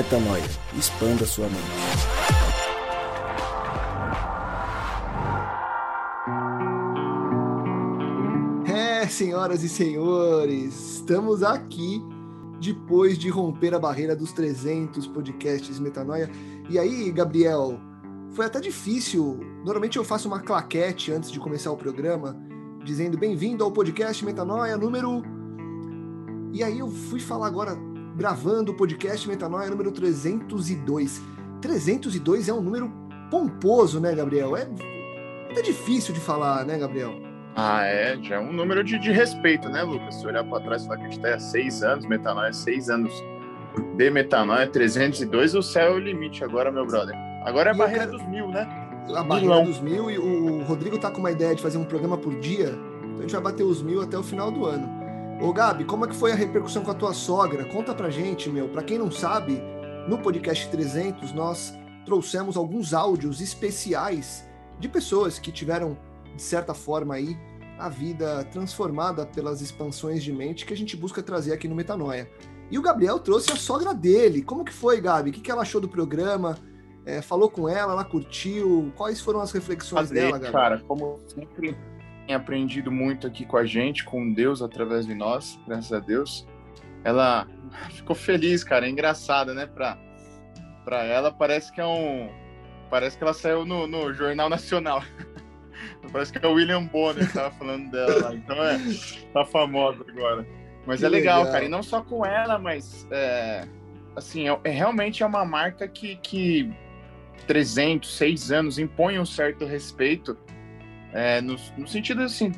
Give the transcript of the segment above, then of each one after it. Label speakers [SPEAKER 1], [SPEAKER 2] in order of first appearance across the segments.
[SPEAKER 1] Metanoia. Expanda sua mente.
[SPEAKER 2] É, senhoras e senhores, estamos aqui depois de romper a barreira dos 300 podcasts Metanoia. E aí, Gabriel, foi até difícil. Normalmente eu faço uma claquete antes de começar o programa, dizendo bem-vindo ao podcast Metanoia número. E aí eu fui falar agora, gravando o podcast Metanoia número 302. 302 é um número pomposo, né, Gabriel? É até difícil de falar, né, Gabriel?
[SPEAKER 3] Ah, é, já é um número de, de respeito, né, Lucas? Se olhar para trás e falar que a gente tá há seis anos, Metanoia, seis anos de Metanoia, 302, o céu é o limite agora, meu brother. Agora é a
[SPEAKER 2] E
[SPEAKER 3] barreira
[SPEAKER 2] quero-
[SPEAKER 3] dos mil, né?
[SPEAKER 2] A barreira
[SPEAKER 3] Milão.
[SPEAKER 2] dos mil e o Rodrigo tá com uma ideia de fazer um programa por dia, então a gente vai bater os mil até o final do ano. Ô Gabi, como é que foi a repercussão com a tua sogra? Conta pra gente, meu. Pra quem não sabe, no podcast 300 nós trouxemos alguns áudios especiais de pessoas que tiveram, de certa forma aí, a vida transformada pelas expansões de mente que a gente busca trazer aqui no Metanoia. E o Gabriel trouxe a sogra dele. Como que foi, Gabi? O que, que ela achou do programa? É, falou com ela, ela curtiu? Quais foram as reflexões
[SPEAKER 3] Fazer,
[SPEAKER 2] dela, Gabi?
[SPEAKER 3] cara, como sempre aprendido muito aqui com a gente, com Deus através de nós, graças a Deus. Ela ficou feliz, cara, é engraçado, né? Pra, pra ela parece que é um. Parece que ela saiu no, no Jornal Nacional. Parece que é o William Bonner que tava falando dela lá. Então é, tá famosa agora. Mas
[SPEAKER 2] Que
[SPEAKER 3] é legal,
[SPEAKER 2] legal.
[SPEAKER 3] cara. E não só com ela, mas é, assim, é, é- realmente é uma marca que, que 300, 6 anos impõe um certo respeito é, no, no sentido assim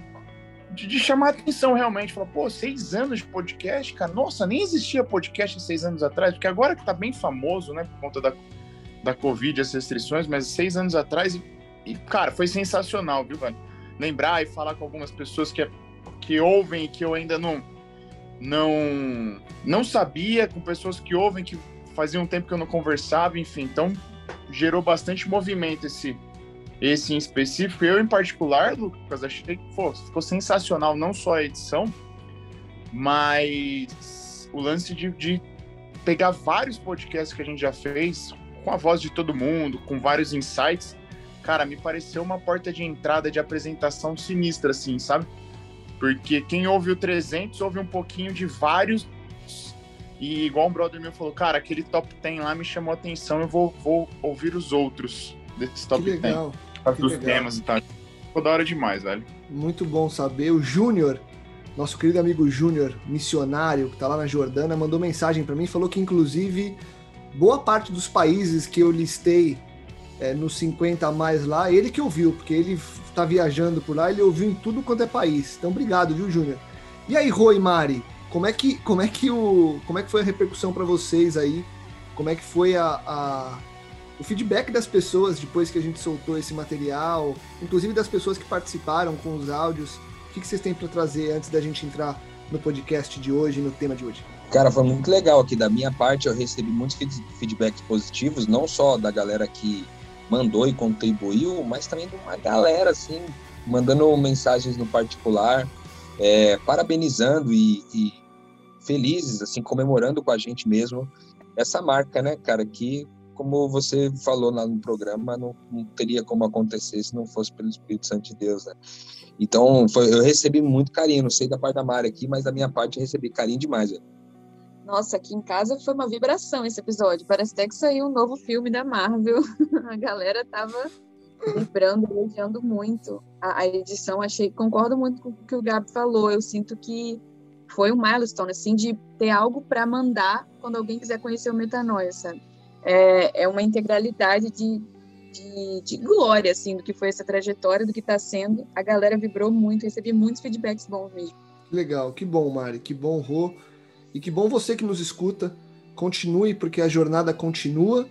[SPEAKER 3] de, de chamar atenção realmente, falar, pô, seis anos de podcast, cara, nossa, nem existia podcast seis anos atrás, porque agora que tá bem famoso, né, por conta da, da Covid, as restrições, mas seis anos atrás, e, e, cara, foi sensacional, viu, velho? Lembrar e falar com algumas pessoas que, que ouvem e que eu ainda não, não, não sabia, com pessoas que ouvem, que fazia um tempo que eu não conversava, enfim, então gerou bastante movimento esse, esse em específico, eu em particular, Lucas, achei que pô, ficou sensacional não só a edição, mas o lance de, de pegar vários podcasts que a gente já fez, com a voz de todo mundo, com vários insights, cara, me pareceu uma porta de entrada de apresentação sinistra, assim, sabe? Porque quem ouve o 300 ouve um pouquinho de vários. E igual um brother meu falou, cara, aquele top 10 lá me chamou atenção, eu vou, vou ouvir os outros
[SPEAKER 2] desse
[SPEAKER 3] top que
[SPEAKER 2] legal.
[SPEAKER 3] 10.
[SPEAKER 2] Tá
[SPEAKER 3] dos
[SPEAKER 2] legal.
[SPEAKER 3] temas e tal. Ficou da hora demais, velho.
[SPEAKER 2] Muito bom saber. O Júnior, nosso querido amigo Júnior, missionário, que tá lá na Jordânia, mandou mensagem para mim, falou que inclusive boa parte dos países que eu listei é, nos 50 a mais lá, ele que ouviu, porque ele tá viajando por lá, ele ouviu em tudo quanto é país. Então, obrigado, viu, Júnior? E aí, Rô Mari, como é que, como é que, o, como é que foi a repercussão para vocês aí? Como é que foi a, a o feedback das pessoas depois que a gente soltou esse material, inclusive das pessoas que participaram com os áudios? O que, vocês têm para trazer antes da gente entrar no podcast de hoje, no tema de hoje?
[SPEAKER 4] Cara, foi muito legal aqui. Da minha parte, eu recebi muitos feed- feedbacks positivos, não só da galera que mandou e contribuiu, mas também de uma galera, assim, mandando mensagens no particular, é, parabenizando e, e felizes, assim, comemorando com a gente mesmo essa marca, né, cara, que, como você falou lá no programa, não, não teria como acontecer se não fosse pelo Espírito Santo de Deus, né? Então, foi, eu recebi muito carinho, não sei da parte da Mari aqui, mas da minha parte eu recebi carinho demais.
[SPEAKER 5] Nossa, aqui em casa foi uma vibração esse episódio. Parece até que saiu um novo filme da Marvel. A galera tava vibrando, elogiando muito a, a edição. Achei, concordo muito com o que o Gabi falou. Eu sinto que foi um milestone, assim, de ter algo para mandar quando alguém quiser conhecer o Metanoia, sabe? É, é uma integralidade de, de, de glória, assim, do que foi essa trajetória, do que está sendo. A galera vibrou muito, recebi muitos feedbacks bons mesmo.
[SPEAKER 2] Legal, que bom, Mari, que bom, Rô. E que bom você que nos escuta. Continue, porque a jornada continua.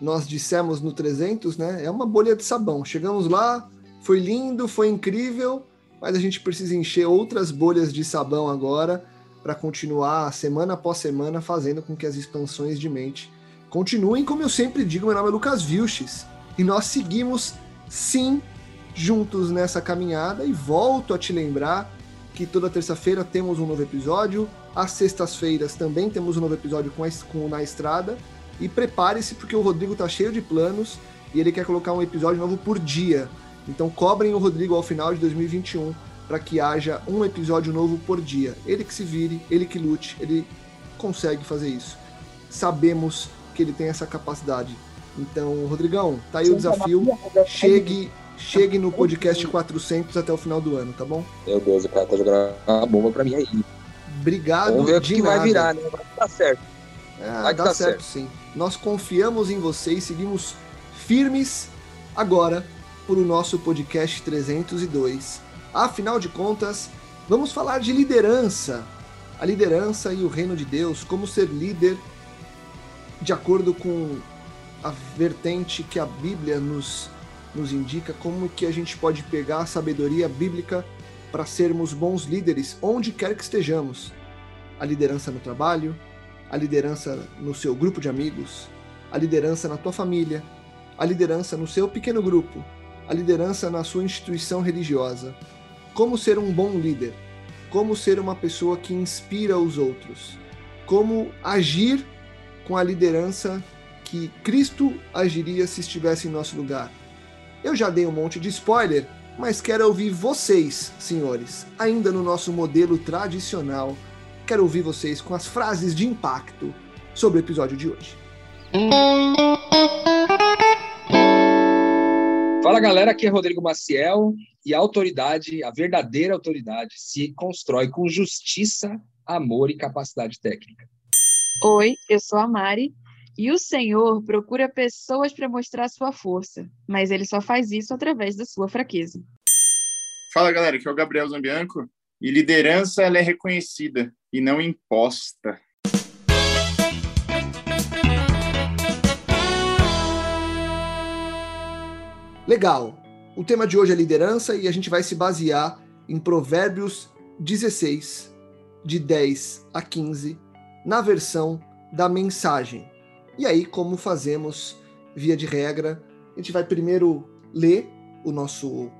[SPEAKER 2] Nós dissemos no 300, né? É uma bolha de sabão. Chegamos lá, foi lindo, foi incrível, mas a gente precisa encher outras bolhas de sabão agora para continuar semana após semana fazendo com que as expansões de mente continuem. Como eu sempre digo, meu nome é Lucas Vilches e nós seguimos sim juntos nessa caminhada e volto a te lembrar que toda terça-feira temos um novo episódio, às sextas-feiras também temos um novo episódio com, a, com Na Estrada E prepare-se porque o Rodrigo tá cheio de planos e ele quer colocar um episódio novo por dia. Então cobrem o Rodrigo ao final de 2021 para que haja um episódio novo por dia. Ele que se vire, ele que lute, ele consegue fazer isso. Sabemos que ele tem essa capacidade. Então, Rodrigão, tá aí o desafio. Chegue, chegue no podcast 400 até o final do ano, tá bom?
[SPEAKER 4] Meu Deus, o cara tá jogando uma bomba pra mim aí.
[SPEAKER 2] Obrigado.
[SPEAKER 4] Vamos ver o que
[SPEAKER 2] nada.
[SPEAKER 4] vai virar, né? Vai dar certo.
[SPEAKER 2] É,
[SPEAKER 4] Vai
[SPEAKER 2] dá
[SPEAKER 4] dá
[SPEAKER 2] certo,
[SPEAKER 4] certo.
[SPEAKER 2] sim. Nós confiamos em vocês, seguimos firmes agora por o nosso podcast 302. Afinal de contas, vamos falar de liderança. A liderança e o reino de Deus, como ser líder de acordo com a vertente que a Bíblia nos, nos indica, como que a gente pode pegar a sabedoria bíblica para sermos bons líderes onde quer que estejamos. A liderança no trabalho, a liderança no seu grupo de amigos, a liderança na tua família, a liderança no seu pequeno grupo, a liderança na sua instituição religiosa. Como ser um bom líder? Como ser uma pessoa que inspira os outros? Como agir com a liderança que Cristo agiria se estivesse em nosso lugar? Eu já dei um monte de spoiler, mas quero ouvir vocês, senhores, ainda no nosso modelo tradicional quero ouvir vocês com as frases de impacto sobre o episódio de hoje.
[SPEAKER 4] Fala galera, aqui é Rodrigo Maciel e a autoridade, a verdadeira autoridade, se constrói com justiça, amor e capacidade técnica.
[SPEAKER 5] Oi, eu sou a Mari e o Senhor procura pessoas para mostrar sua força, mas ele só faz isso através da sua fraqueza.
[SPEAKER 3] Fala galera, aqui é o Gabriel Zambianco e liderança ela é reconhecida e não imposta.
[SPEAKER 2] Legal. O tema de hoje é liderança e a gente vai se basear em Provérbios 16, de 10 a 15, na versão da mensagem. E aí, como fazemos via de regra, a gente vai primeiro ler o nosso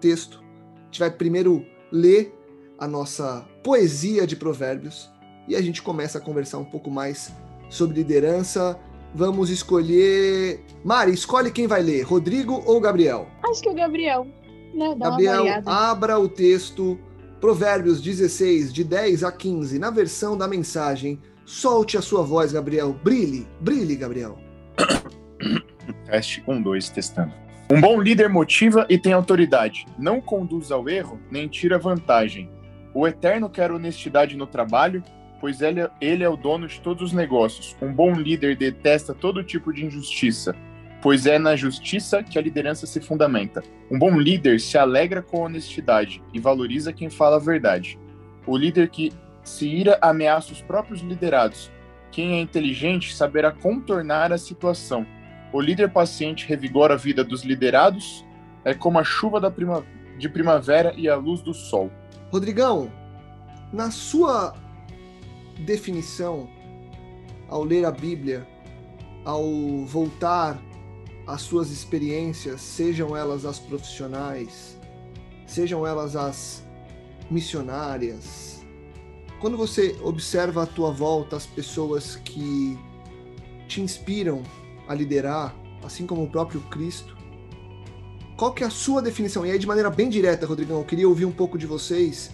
[SPEAKER 2] texto, a gente vai primeiro ler a nossa poesia de Provérbios e a gente começa a conversar um pouco mais sobre liderança. Vamos escolher. Mari, escolhe quem vai ler, Rodrigo ou Gabriel?
[SPEAKER 5] Acho que o Gabriel, né? Dá
[SPEAKER 2] Gabriel, abra o texto Provérbios 16, de 10 a 15, na versão da mensagem. Solte a sua voz, Gabriel. Brilhe, brilhe, Gabriel.
[SPEAKER 3] Teste 1, 2, testando. Um bom líder motiva e tem autoridade. Não conduz ao erro, nem tira vantagem. O Eterno quer honestidade no trabalho, pois ele, é- ele é o dono de todos os negócios. Um bom líder detesta todo tipo de injustiça, pois é na justiça que a liderança se fundamenta. Um bom líder se alegra com honestidade e valoriza quem fala a verdade. O líder que se ira ameaça os próprios liderados. Quem é inteligente saberá contornar a situação. O líder paciente revigora a vida dos liderados, é como a chuva da prima- de primavera e a luz do sol.
[SPEAKER 2] Rodrigão, na sua definição, ao ler a Bíblia, ao voltar às suas experiências, sejam elas as profissionais, sejam elas as missionárias, quando você observa à tua volta as pessoas que te inspiram a liderar, assim como o próprio Cristo, qual que é a sua definição? E aí, de maneira bem direta, Rodrigão, eu queria ouvir um pouco de vocês.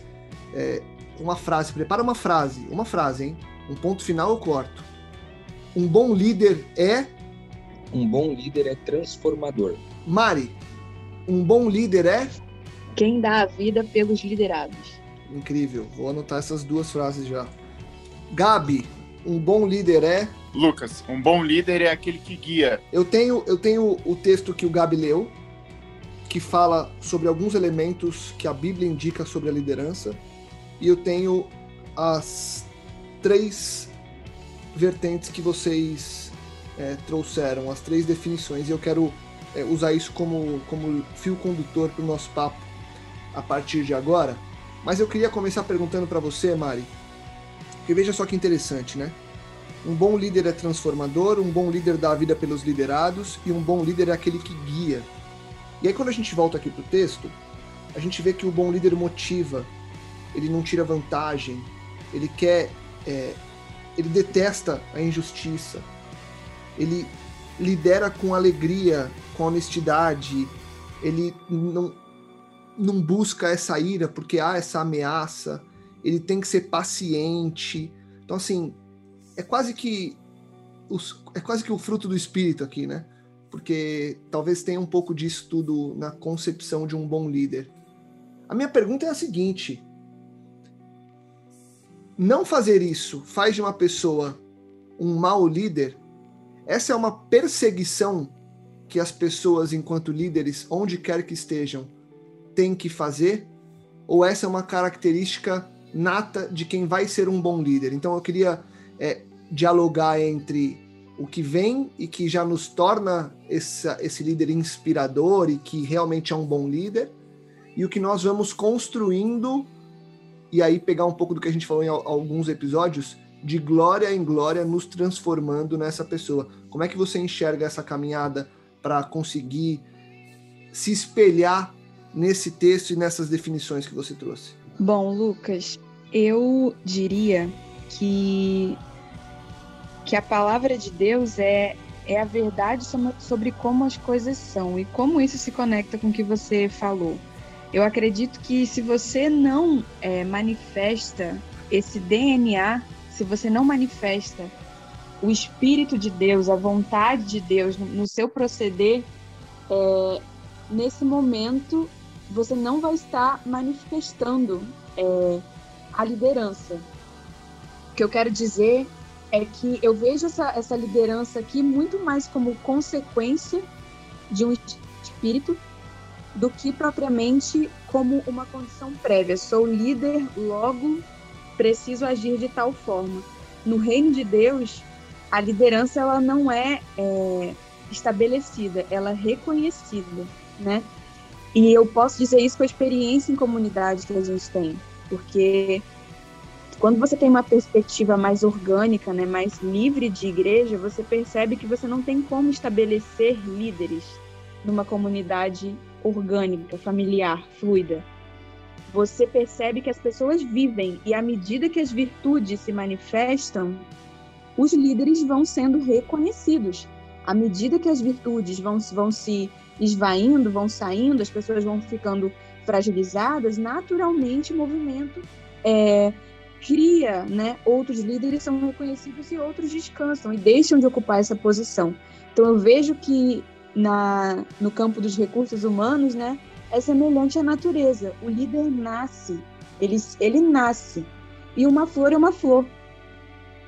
[SPEAKER 2] é, uma frase, prepara uma frase, uma frase, hein? Um ponto final eu corto. Um bom líder é.
[SPEAKER 4] Um bom líder é transformador.
[SPEAKER 2] Mari, um bom líder é.
[SPEAKER 5] Quem dá a vida pelos liderados.
[SPEAKER 2] Incrível, vou anotar essas duas frases já. Gabi, um bom líder é.
[SPEAKER 3] Lucas, um bom líder é aquele que guia.
[SPEAKER 2] Eu tenho, eu tenho o texto que o Gabi leu, que fala sobre alguns elementos que a Bíblia indica sobre a liderança, e eu tenho as três vertentes que vocês é, trouxeram, as três definições, e eu quero é, usar isso como, como fio condutor para o nosso papo a partir de agora. Mas eu queria começar perguntando para você, Mari, porque veja só que interessante, né? Um bom líder é transformador, um bom líder dá a vida pelos liderados e um bom líder é aquele que guia. E aí quando a gente volta aqui pro texto, a gente vê que o bom líder motiva, ele não tira vantagem, ele quer, é, ele detesta a injustiça. Ele lidera com alegria, com honestidade, ele não, não busca essa ira porque há essa ameaça, ele tem que ser paciente. Então, assim, é quase que os, é quase que o fruto do espírito aqui, né? Porque talvez tenha um pouco disso tudo na concepção de um bom líder. A minha pergunta é a seguinte: não fazer isso faz de uma pessoa um mau líder? Essa é uma perseguição que as pessoas, enquanto líderes, onde quer que estejam, têm que fazer? Ou essa é uma característica nata de quem vai ser um bom líder? Então eu queria é, dialogar entre o que vem e que já nos torna essa, esse líder inspirador e que realmente é um bom líder, e o que nós vamos construindo, e aí pegar um pouco do que a gente falou em alguns episódios, de glória em glória, nos transformando nessa pessoa. Como é que você enxerga essa caminhada para conseguir se espelhar nesse texto e nessas definições que você trouxe?
[SPEAKER 5] Bom, Lucas, eu diria que que a palavra de Deus é é a verdade sobre como as coisas são e como isso se conecta com o que você falou. Eu acredito que se você não é, manifesta esse DNA, se você não manifesta o Espírito de Deus, a vontade de Deus no, seu proceder, é, nesse momento você não vai estar manifestando é, a liderança. O que eu quero dizer é que eu vejo essa, essa liderança aqui muito mais como consequência de um espírito do que propriamente como uma condição prévia. Sou líder, logo preciso agir de tal forma. No reino de Deus, a liderança ela não é, é estabelecida, ela é reconhecida, né? E eu posso dizer isso com a experiência em comunidade que a gente tem, porque quando você tem uma perspectiva mais orgânica, né, mais livre de igreja, você percebe que você não tem como estabelecer líderes numa comunidade orgânica, familiar, fluida. Você percebe que as pessoas vivem e à medida que as virtudes se manifestam, os líderes vão sendo reconhecidos. À medida que as virtudes vão, vão se esvaindo, vão saindo, as pessoas vão ficando fragilizadas, naturalmente o movimento é, cria, né? Outros líderes são reconhecidos e outros descansam e deixam de ocupar essa posição. Então eu vejo que na, no campo dos recursos humanos, né, é semelhante à natureza. O líder nasce, ele, ele nasce. E uma flor é uma flor.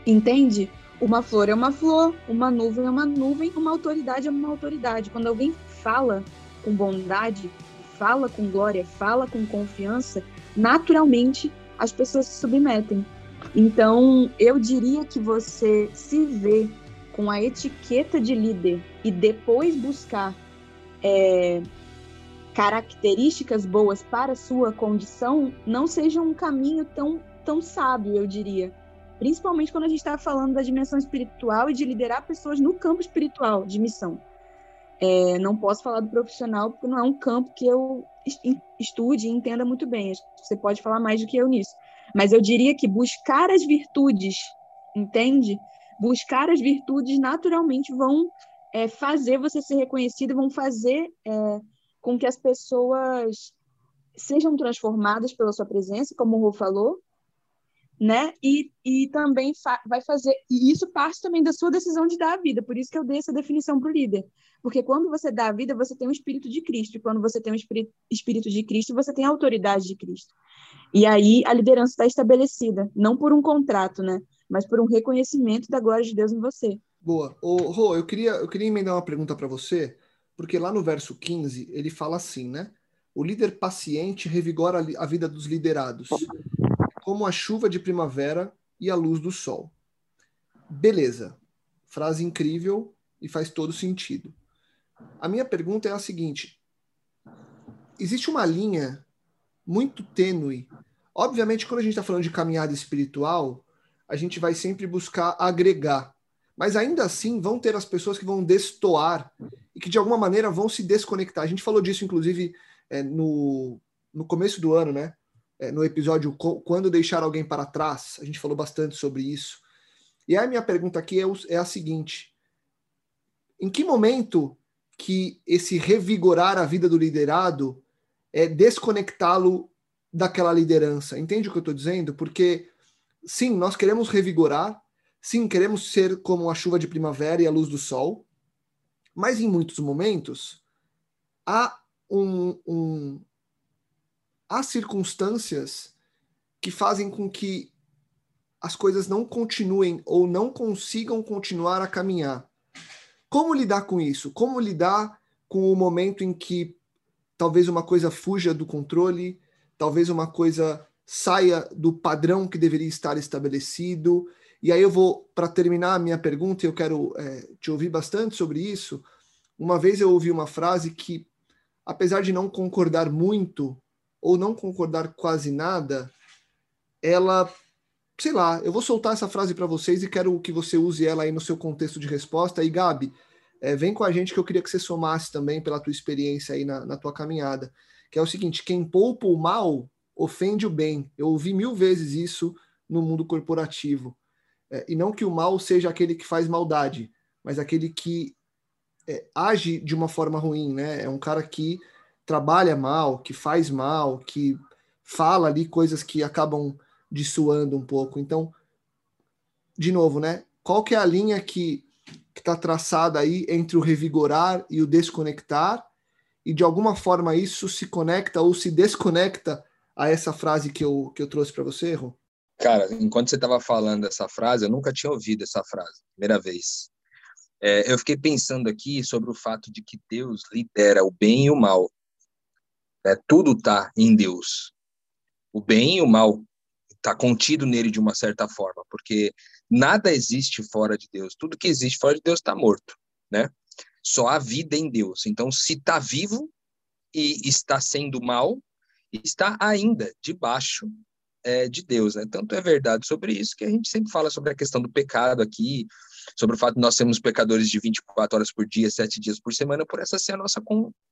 [SPEAKER 5] Entende? Uma flor é uma flor, uma nuvem é uma nuvem, uma autoridade é uma autoridade. Quando alguém fala com bondade, fala com glória, fala com confiança, naturalmente as pessoas se submetem. Então, eu diria que você se vê com a etiqueta de líder e depois buscar é, características boas para sua condição, não seja um caminho tão, tão sábio, eu diria. Principalmente quando a gente está falando da dimensão espiritual e de liderar pessoas no campo espiritual de missão. É, não posso falar do profissional porque não é um campo que eu estude e entenda muito bem. Você pode falar mais do que eu nisso. Mas eu diria que buscar as virtudes, entende? Buscar as virtudes naturalmente vão é, fazer você ser reconhecido, vão fazer é, com que as pessoas sejam transformadas pela sua presença, como o Rô falou, né? E, e também fa vai fazer. E isso parte também da sua decisão de dar a vida. Por isso que eu dei essa definição para o líder. Porque quando você dá a vida, você tem o Espírito de Cristo. E quando você tem o Espírito, Espírito de Cristo, você tem a autoridade de Cristo. E aí a liderança está estabelecida, não por um contrato, né? Mas por um reconhecimento da glória de Deus em você.
[SPEAKER 2] Boa. Ô, Rô, eu queria, eu queria emendar uma pergunta para você, porque lá no verso 15 ele fala assim, né? O líder paciente revigora a vida dos liderados como a chuva de primavera e a luz do sol. Beleza. Frase incrível e faz todo sentido. A minha pergunta é a seguinte: existe uma linha muito tênue. Obviamente, quando a gente está falando de caminhada espiritual, a gente vai sempre buscar agregar. Mas ainda assim, vão ter as pessoas que vão destoar e que de alguma maneira vão se desconectar. A gente falou disso, inclusive, é, no, no começo do ano, né? é, no episódio Quando Deixar Alguém para Trás, a gente falou bastante sobre isso. E a minha pergunta aqui é, é a seguinte: em que momento que esse revigorar a vida do liderado é desconectá-lo daquela liderança? Entende o que eu estou dizendo? Porque, sim, nós queremos revigorar, sim, queremos ser como a chuva de primavera e a luz do sol, mas em muitos momentos há um, um há circunstâncias que fazem com que as coisas não continuem ou não consigam continuar a caminhar. Como lidar com isso? Como lidar com o momento em que talvez uma coisa fuja do controle, talvez uma coisa saia do padrão que deveria estar estabelecido? E aí eu vou, para terminar a minha pergunta, eu quero é, te ouvir bastante sobre isso. Uma vez eu ouvi uma frase que, apesar de não concordar muito, ou não concordar quase nada, ela sei lá, eu vou soltar essa frase para vocês e quero que você use ela aí no seu contexto de resposta. E Gabi, é, vem com a gente que eu queria que você somasse também pela tua experiência aí na, na tua caminhada. Que é o seguinte: quem poupa o mal ofende o bem. Eu ouvi mil vezes isso no mundo corporativo. É, e não que o mal seja aquele que faz maldade, mas aquele que é, age de uma forma ruim, né? É um cara que trabalha mal, que faz mal, que fala ali coisas que acabam dissuando um pouco. Então, de novo, né? Qual que é a linha que está traçada aí entre o revigorar e o desconectar? E de alguma forma isso se conecta ou se desconecta a essa frase que eu, que eu trouxe para você, Rô?
[SPEAKER 4] Cara, enquanto você estava falando essa frase, eu nunca tinha ouvido essa frase, primeira vez. É, eu fiquei pensando aqui sobre o fato de que Deus lidera o bem e o mal. É, tudo está em Deus. O bem e o mal está contido nele de uma certa forma, porque nada existe fora de Deus. Tudo que existe fora de Deus está morto, né? Só há vida em Deus. Então, se está vivo e está sendo mal, está ainda debaixo é, de Deus, né? Tanto é verdade sobre isso que a gente sempre fala sobre a questão do pecado aqui, sobre o fato de nós sermos pecadores de 24 horas por dia, sete dias por semana, por essa ser a nossa,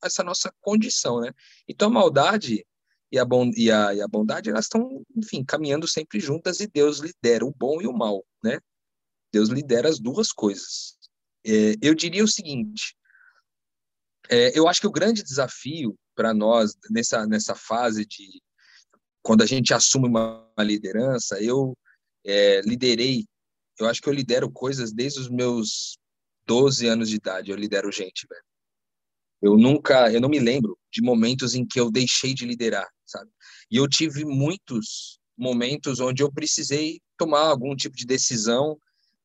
[SPEAKER 4] essa nossa condição, né? Então, a maldade e a, bon, e a, e a bondade, elas estão, enfim, caminhando sempre juntas e Deus lidera o bom e o mal, né? Deus lidera as duas coisas. É, eu diria o seguinte, é, eu acho que o grande desafio para nós nessa, nessa fase de quando a gente assume uma, uma liderança, eu é, liderei, eu acho que eu lidero coisas desde os meus 12 anos de idade, eu lidero gente, velho. Eu nunca, eu não me lembro de momentos em que eu deixei de liderar, sabe? E eu tive muitos momentos onde eu precisei tomar algum tipo de decisão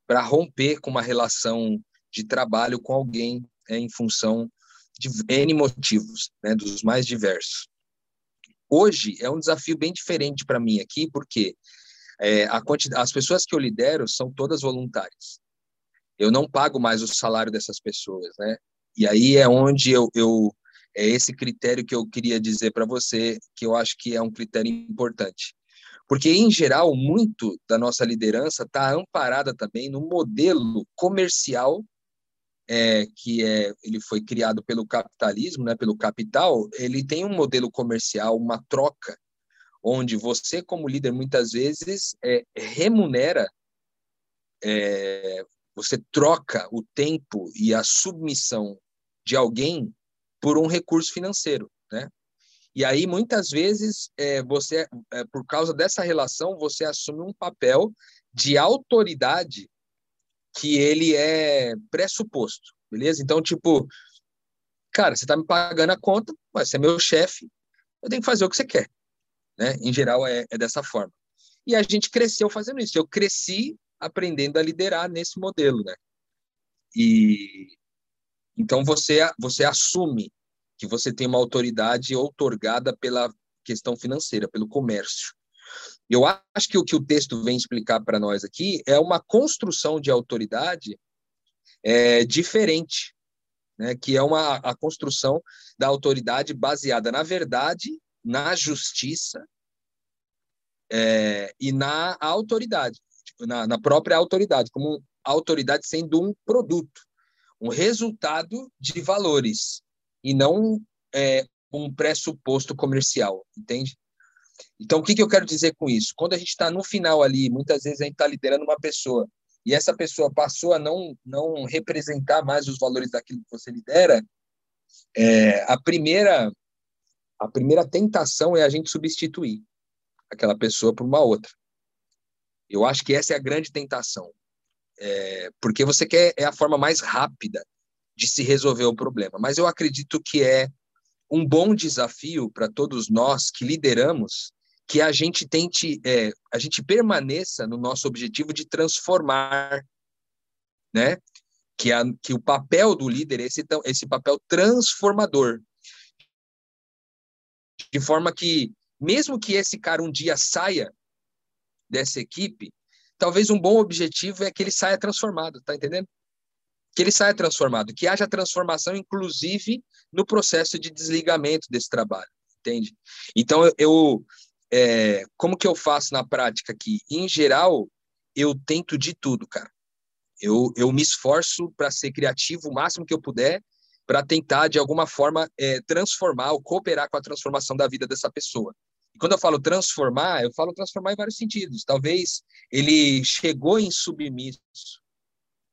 [SPEAKER 4] para romper com uma relação de trabalho com alguém é, em função de N motivos, né, dos mais diversos. Hoje é um desafio bem diferente para mim aqui, porque é, as pessoas que eu lidero são todas voluntárias. Eu não pago mais o salário dessas pessoas, né? E aí é onde eu, eu é esse critério que eu queria dizer para você, que eu acho que é um critério importante. Porque, em geral, muito da nossa liderança está amparada também no modelo comercial é, que é, ele foi criado pelo capitalismo, né, pelo capital, ele tem um modelo comercial, uma troca, onde você, como líder, muitas vezes é, remunera é, você troca o tempo e a submissão de alguém por um recurso financeiro, né? E aí muitas vezes é, você, é, por causa dessa relação, você assume um papel de autoridade que ele é pressuposto, beleza? Então tipo, cara, você está me pagando a conta, você é meu chefe, eu tenho que fazer o que você quer, né? Em geral é, é dessa forma. E a gente cresceu fazendo isso. Eu cresci aprendendo a liderar nesse modelo, né? E então você você assume que você tem uma autoridade outorgada pela questão financeira, pelo comércio. Eu acho que o que o texto vem explicar para nós aqui é uma construção de autoridade é, diferente, né? que é uma a construção da autoridade baseada na verdade, na justiça é, e na autoridade, na, na própria autoridade, como autoridade sendo um produto um resultado de valores e não é, um pressuposto comercial, entende? Então, o que, que eu quero dizer com isso? Quando a gente está no final ali, muitas vezes a gente está liderando uma pessoa e essa pessoa passou a não, não representar mais os valores daquilo que você lidera, é, a primeira a primeira tentação é a gente substituir aquela pessoa por uma outra. Eu acho que essa é a grande tentação, é, porque você quer é a forma mais rápida de se resolver o problema. Mas eu acredito que é um bom desafio para todos nós que lideramos que a gente tente, é, a gente permaneça no nosso objetivo de transformar, né? Que, a, que o papel do líder é esse, esse papel transformador. De forma que, mesmo que esse cara um dia saia dessa equipe, talvez um bom objetivo é que ele saia transformado, tá entendendo? Que ele saia transformado, que haja transformação, inclusive, no processo de desligamento desse trabalho, entende? Então, eu, eu é, como que eu faço na prática aqui? Em geral, eu tento de tudo, cara. Eu, eu me esforço para ser criativo o máximo que eu puder para tentar, de alguma forma, é, transformar ou cooperar com a transformação da vida dessa pessoa. E quando eu falo transformar, eu falo transformar em vários sentidos. Talvez ele chegou em submisso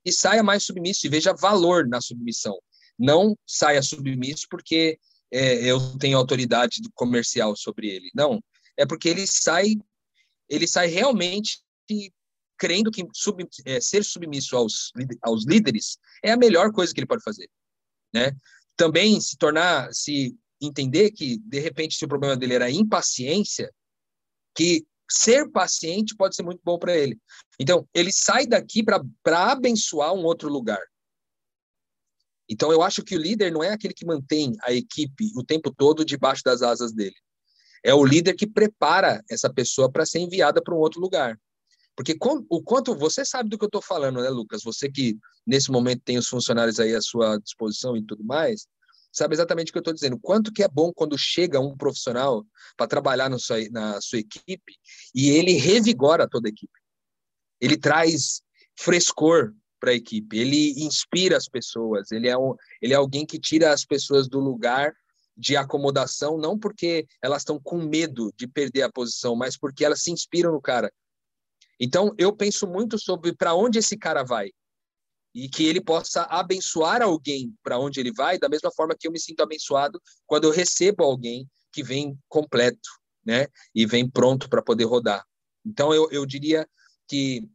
[SPEAKER 4] e saia mais submisso e veja valor na submissão. Não saia submisso porque é, eu tenho autoridade comercial sobre ele. Não, é porque ele sai, ele sai realmente crendo que sub, é, ser submisso aos, aos líderes é a melhor coisa que ele pode fazer, né? Também se tornar, se entender que de repente se o problema dele era impaciência, que ser paciente pode ser muito bom para ele. Então ele sai daqui para abençoar um outro lugar. Então eu acho que o líder não é aquele que mantém a equipe o tempo todo debaixo das asas dele é o líder que prepara essa pessoa para ser enviada para um outro lugar. Porque com, o quanto você sabe do que eu estou falando, né, Lucas? Você que nesse momento tem os funcionários aí à sua disposição e tudo mais, sabe exatamente o que eu estou dizendo. Quanto que é bom quando chega um profissional para trabalhar no sua, na sua equipe e ele revigora toda a equipe. Ele traz frescor para a equipe, ele inspira as pessoas, ele é, um, ele é alguém que tira as pessoas do lugar de acomodação, não porque elas estão com medo de perder a posição, mas porque elas se inspiram no cara. Então, eu penso muito sobre para onde esse cara vai e que ele possa abençoar alguém para onde ele vai, da mesma forma que eu me sinto abençoado quando eu recebo alguém que vem completo, né? E vem pronto para poder rodar. Então, eu, eu diria que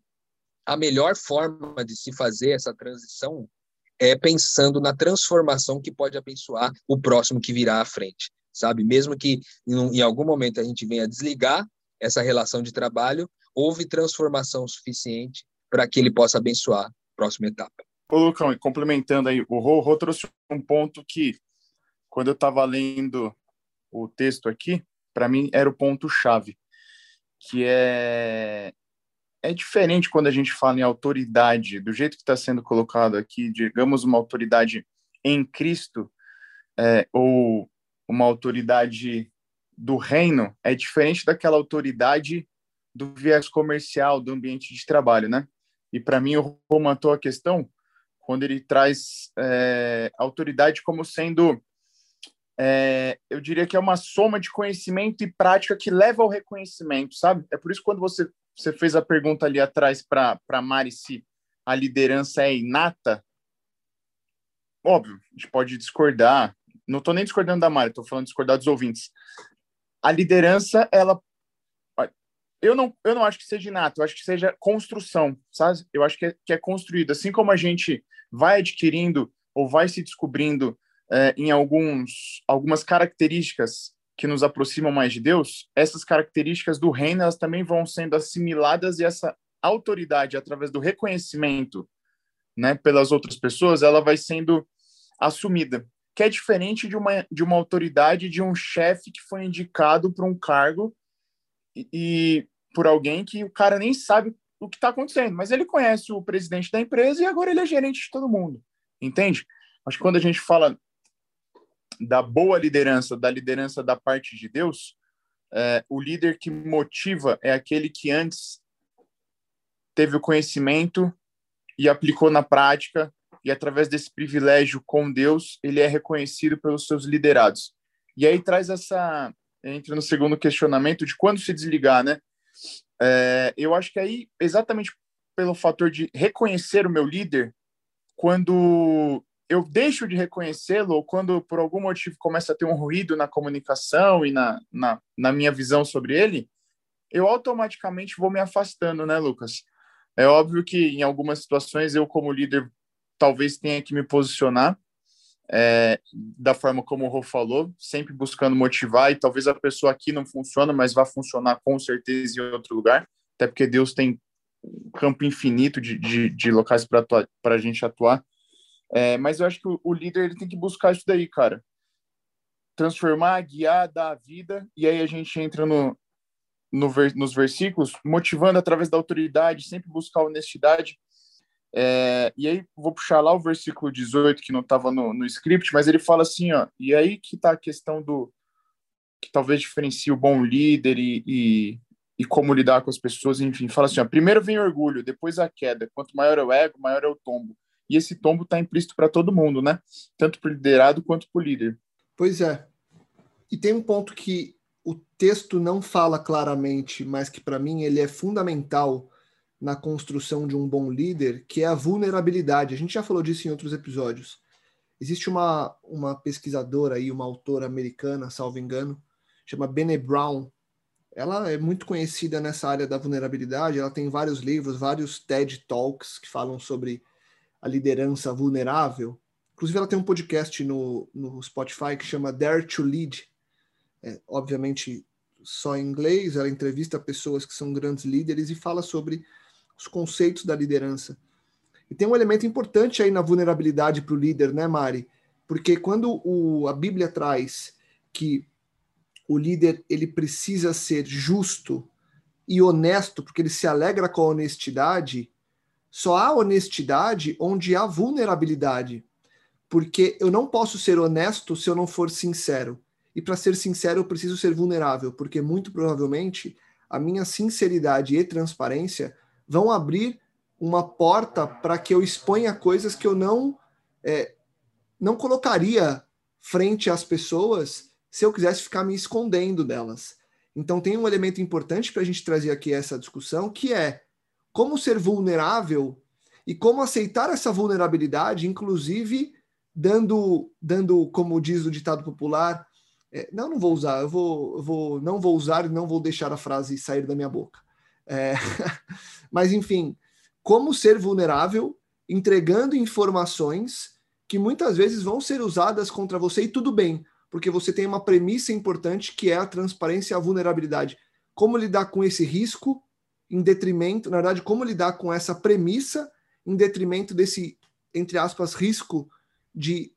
[SPEAKER 4] a melhor forma de se fazer essa transição é pensando na transformação que pode abençoar o próximo que virá à frente, sabe? Mesmo que em, em algum momento a gente venha desligar essa relação de trabalho, houve transformação suficiente para que ele possa abençoar próxima etapa.
[SPEAKER 3] Ô, Lucão, complementando aí, o Rô trouxe um ponto que, quando eu estava lendo o texto aqui, para mim era o ponto-chave, que é é diferente quando a gente fala em autoridade, do jeito que está sendo colocado aqui, digamos uma autoridade em Cristo, é, ou uma autoridade do reino, é diferente daquela autoridade do viés comercial, do ambiente de trabalho, né? E para mim, o romantou a questão quando ele traz é, autoridade como sendo, é, eu diria que é uma soma de conhecimento e prática que leva ao reconhecimento, sabe? É por isso que quando você você fez a pergunta ali atrás para Mari se a liderança é inata. Óbvio, a gente pode discordar. Não estou nem discordando da Mari, estou falando discordar dos ouvintes. A liderança, ela. Eu não, eu não acho que seja inata, eu acho que seja construção, sabe? Eu acho que é, que é construído. Assim como a gente vai adquirindo ou vai se descobrindo é, em alguns, algumas características que nos aproximam mais de Deus, essas características do reino elas também vão sendo assimiladas e essa autoridade através do reconhecimento, né, pelas outras pessoas, ela vai sendo assumida, que é diferente de uma de uma autoridade de um chefe que foi indicado para um cargo e, e por alguém que o cara nem sabe o que está acontecendo, mas ele conhece o presidente da empresa e agora ele é gerente de todo mundo, entende? Acho que quando a gente fala da boa liderança, da liderança da parte de Deus, é, o líder que motiva é aquele que antes teve o conhecimento e aplicou na prática, e através desse privilégio com Deus, ele é reconhecido pelos seus liderados. E aí traz essa. Entra no segundo questionamento de quando se desligar, né? É, eu acho que aí, exatamente pelo fator de reconhecer o meu líder, quando eu deixo de reconhecê-lo, ou quando por algum motivo começa a ter um ruído na comunicação e na, na, na minha visão sobre ele, eu automaticamente vou me afastando, né, Lucas? É óbvio que em algumas situações eu, como líder, talvez tenha que me posicionar é, da forma como o Rô falou, sempre buscando motivar, e talvez a pessoa aqui não funciona, mas vai funcionar com certeza em outro lugar, até porque Deus tem um campo infinito de, de, de locais para a gente atuar. É, mas eu acho que o, o, líder ele tem que buscar isso daí, cara. Transformar, guiar, dar a vida, e aí a gente entra no, no ver, nos versículos, motivando através da autoridade, sempre buscar honestidade. É, e aí vou puxar lá o versículo 18, que não estava no, no script, mas ele fala assim, ó, e aí que está a questão do que talvez diferencie o bom líder e, e, e, como lidar com as pessoas, enfim, fala assim, ó, primeiro vem o orgulho, depois a queda, quanto maior é o ego, maior é o tombo. E esse tombo está implícito para todo mundo, né? Tanto para o liderado quanto para o líder.
[SPEAKER 2] Pois é. E tem um ponto que o texto não fala claramente, mas que para mim ele é fundamental na construção de um bom líder, que é a vulnerabilidade. A gente já falou disso em outros episódios. Existe uma, uma pesquisadora aí, uma autora americana, salvo engano, chama Bene Brown. Ela é muito conhecida nessa área da vulnerabilidade. Ela tem vários livros, vários TED Talks que falam sobre a liderança vulnerável. Inclusive, ela tem um podcast no, no Spotify que chama Dare to Lead. É, obviamente, só em inglês. Ela entrevista pessoas que são grandes líderes e fala sobre os conceitos da liderança. E tem um elemento importante aí na vulnerabilidade para o líder, né, Mari? Porque quando o, a Bíblia traz que o líder ele precisa ser justo e honesto, porque ele se alegra com a honestidade, só há honestidade onde há vulnerabilidade. Porque eu não posso ser honesto se eu não for sincero. E para ser sincero, eu preciso ser vulnerável, porque muito provavelmente a minha sinceridade e transparência vão abrir uma porta para que eu exponha coisas que eu não é, não colocaria frente às pessoas se eu quisesse ficar me escondendo delas. Então tem um elemento importante para a gente trazer aqui essa discussão, que é como ser vulnerável e como aceitar essa vulnerabilidade, inclusive dando, dando como diz o ditado popular, é, não, não vou usar, eu vou, eu vou, não vou usar e não vou deixar a frase sair da minha boca. É, mas, enfim, como ser vulnerável, entregando informações que muitas vezes vão ser usadas contra você, e tudo bem, porque você tem uma premissa importante que é a transparência e a vulnerabilidade. Como lidar com esse risco em detrimento, na verdade, como lidar com essa premissa em detrimento desse, entre aspas, risco de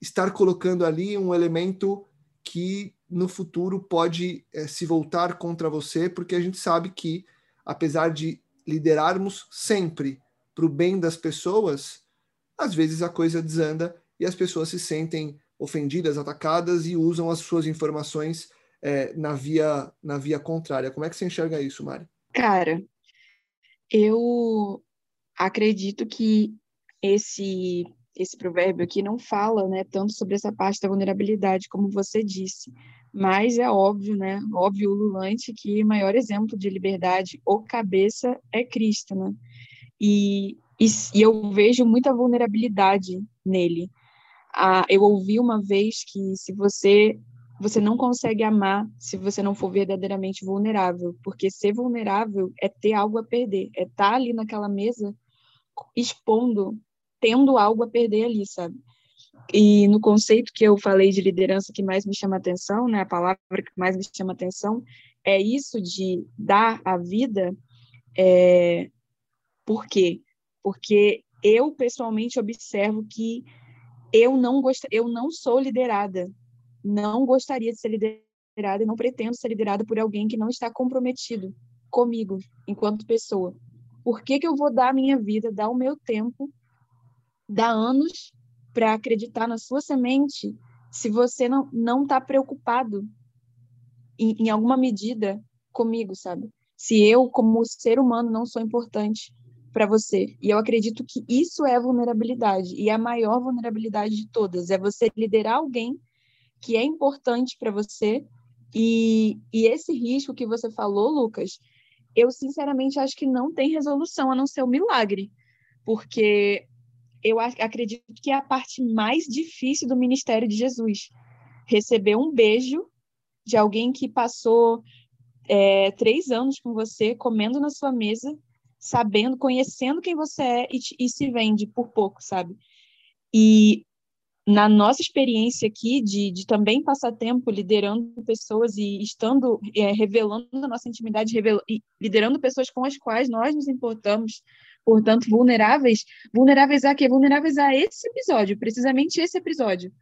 [SPEAKER 2] estar colocando ali um elemento que no futuro pode é, se voltar contra você, porque a gente sabe que apesar de liderarmos sempre para o bem das pessoas, às vezes a coisa desanda e as pessoas se sentem ofendidas, atacadas e usam as suas informações é, na via na via contrária. Como é que você enxerga isso, Mari?
[SPEAKER 5] Cara, eu acredito que esse esse provérbio aqui não fala, né, tanto sobre essa parte da vulnerabilidade como você disse, mas é óbvio, né? Óbvio, ululante, que o maior exemplo de liberdade ou cabeça é Cristo, né? E, e, e eu vejo muita vulnerabilidade nele. Ah, eu ouvi uma vez que se você você não consegue amar se você não for verdadeiramente vulnerável, porque ser vulnerável é ter algo a perder, é estar tá ali naquela mesa expondo, tendo algo a perder ali, sabe? E no conceito que eu falei de liderança que mais me chama atenção, né, a palavra que mais me chama atenção, é isso de dar a vida. É... Por quê? Porque eu pessoalmente observo que eu não gost... eu não sou liderada, não gostaria de ser liderada e não pretendo ser liderada por alguém que não está comprometido comigo enquanto pessoa. Por que, que eu vou dar a minha vida, dar o meu tempo, dar anos para acreditar na sua semente se você não não está preocupado em, em alguma medida comigo, sabe? Se eu, como ser humano, não sou importante para você. E eu acredito que isso é vulnerabilidade. E a maior vulnerabilidade de todas é você liderar alguém que é importante para você. E, e esse risco que você falou, Lucas, eu sinceramente acho que não tem resolução a não ser o milagre, porque eu acredito que é a parte mais difícil do ministério de Jesus. Receber um beijo de alguém que passou é, três anos com você, comendo na sua mesa, sabendo, conhecendo quem você é e, e se vende por pouco, sabe? E na nossa experiência aqui de, de também passar tempo liderando pessoas e estando é, revelando a nossa intimidade, revel, liderando pessoas com as quais nós nos importamos, portanto, vulneráveis, vulneráveis a quê? Vulneráveis a esse episódio, precisamente esse episódio.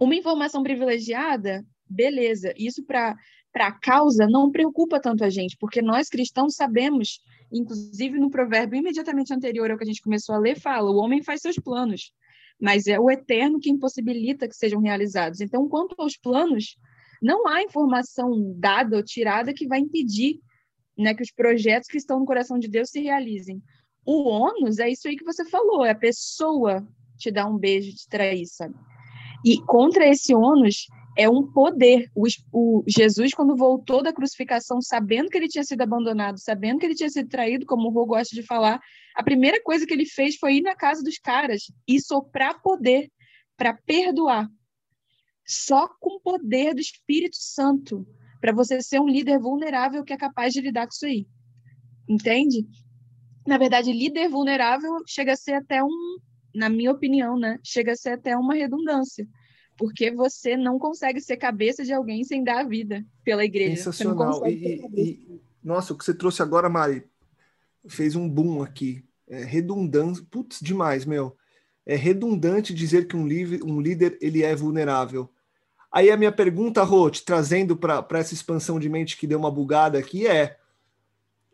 [SPEAKER 5] Uma informação privilegiada, beleza, isso para a causa não preocupa tanto a gente, porque nós cristãos sabemos, inclusive no provérbio imediatamente anterior ao que a gente começou a ler, fala: o homem faz seus planos mas é o eterno que impossibilita que sejam realizados. Então, quanto aos planos, não há informação dada ou tirada que vai impedir né, que os projetos que estão no coração de Deus se realizem. O ônus é isso aí que você falou, é a pessoa te dar um beijo, te trair, sabe? E contra esse ônus, é um poder. O, o, Jesus, quando voltou da crucificação, sabendo que ele tinha sido abandonado, sabendo que ele tinha sido traído, como o Rô gosta de falar, a primeira coisa que ele fez foi ir na casa dos caras e soprar poder para perdoar. Só com o poder do Espírito Santo, para você ser um líder vulnerável que é capaz de lidar com isso aí. Entende? Na verdade, líder vulnerável chega a ser até um, na minha opinião, né? Chega a ser até uma redundância porque você não consegue ser cabeça de alguém sem dar a vida pela igreja.
[SPEAKER 2] Sensacional. E, e, nossa, o que você trouxe agora, Mari, fez um boom aqui. É redundância. Putz, demais, meu. É redundante dizer que um, líder, um líder ele é vulnerável. Aí a minha pergunta, Roth, trazendo para essa expansão de mente que deu uma bugada aqui, é: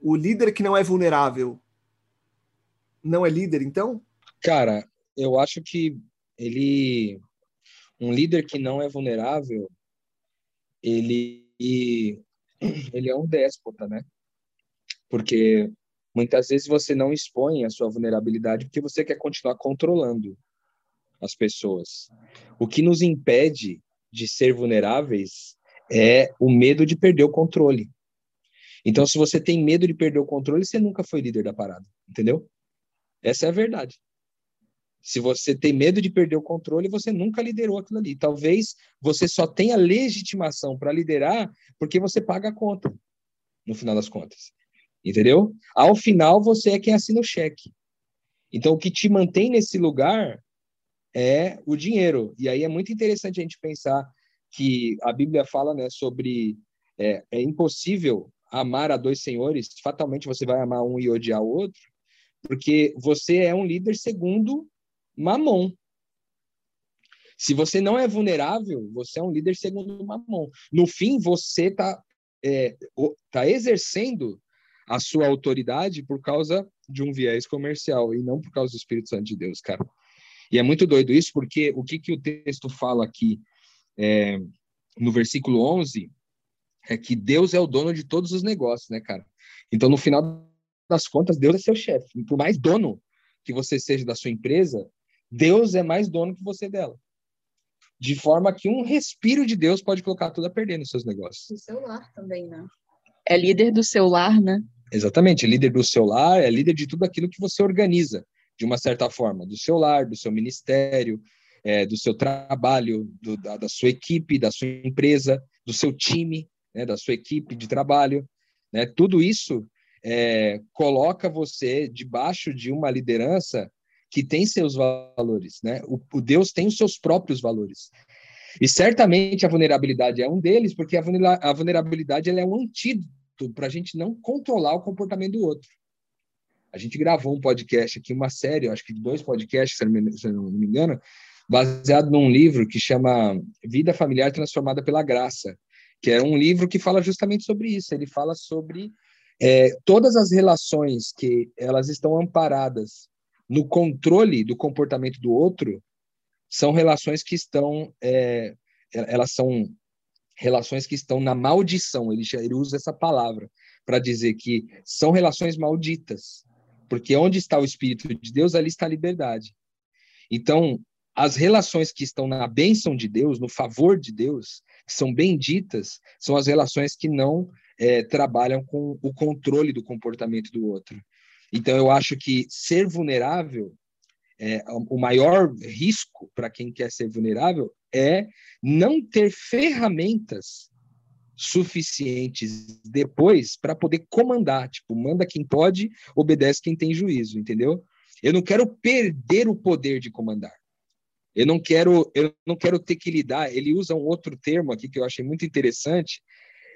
[SPEAKER 2] o líder que não é vulnerável não é líder, então?
[SPEAKER 4] Cara, eu acho que ele um líder que não é vulnerável, ele ele é um déspota, né? Porque muitas vezes você não expõe a sua vulnerabilidade porque você quer continuar controlando as pessoas. O que nos impede de ser vulneráveis é o medo de perder o controle. Então, se você tem medo de perder o controle, você nunca foi líder da parada, entendeu? Essa é a verdade. Se você tem medo de perder o controle, você nunca liderou aquilo ali. Talvez você só tenha legitimação para liderar porque você paga a conta, no final das contas. Entendeu? Ao final, você é quem assina o cheque. Então, o que te mantém nesse lugar é o dinheiro. E aí é muito interessante a gente pensar que a Bíblia fala né, sobre é, é impossível amar a dois senhores, fatalmente você vai amar um e odiar o outro, porque você é um líder segundo mamon. Se você não é vulnerável, você é um líder segundo mamon. No fim, você está é, tá exercendo a sua autoridade por causa de um viés comercial e não por causa do Espírito Santo de Deus, cara. E é muito doido isso, porque o que, que o texto fala aqui é, no versículo 11 é que Deus é o dono de todos os negócios, né, cara? Então, no final das contas, Deus é seu chefe. Por mais dono que você seja da sua empresa, Deus é mais dono que você dela. De forma que um respiro de Deus pode colocar tudo a perder nos seus negócios.
[SPEAKER 5] O seu lar também, né? É líder do seu lar, né?
[SPEAKER 4] Exatamente, é líder do seu lar, é líder de tudo aquilo que você organiza, de uma certa forma, do seu lar, do seu ministério, é, do seu trabalho, do, da, da, sua equipe, da sua empresa, do seu time, né, da sua equipe de trabalho. Né? Tudo isso é, coloca você debaixo de uma liderança que tem seus valores, né? O, o, Deus tem os seus próprios valores. E certamente a vulnerabilidade é um deles, porque a, vulnerabilidade ela é um antídoto para a gente não controlar o comportamento do outro. A gente gravou um podcast aqui, uma série, acho que dois podcasts, se não me engano, baseado num livro que chama Vida Familiar Transformada pela Graça, que é um livro que fala justamente sobre isso. Ele fala sobre é, todas as relações que elas estão amparadas no controle do comportamento do outro são relações que estão é, elas são relações que estão na maldição ele, ele usa essa palavra para dizer que são relações malditas porque onde está o espírito de Deus ali está a liberdade então as relações que estão na bênção de Deus no favor de Deus que são benditas são as relações que não é, trabalham com o controle do comportamento do outro. Então, eu acho que ser vulnerável, é, o maior risco para quem quer ser vulnerável é não ter ferramentas suficientes depois para poder comandar. Tipo, manda quem pode, obedece quem tem juízo, entendeu? Eu não quero perder o poder de comandar. Eu não quero, eu não quero ter que lidar. Ele usa um outro termo aqui que eu achei muito interessante,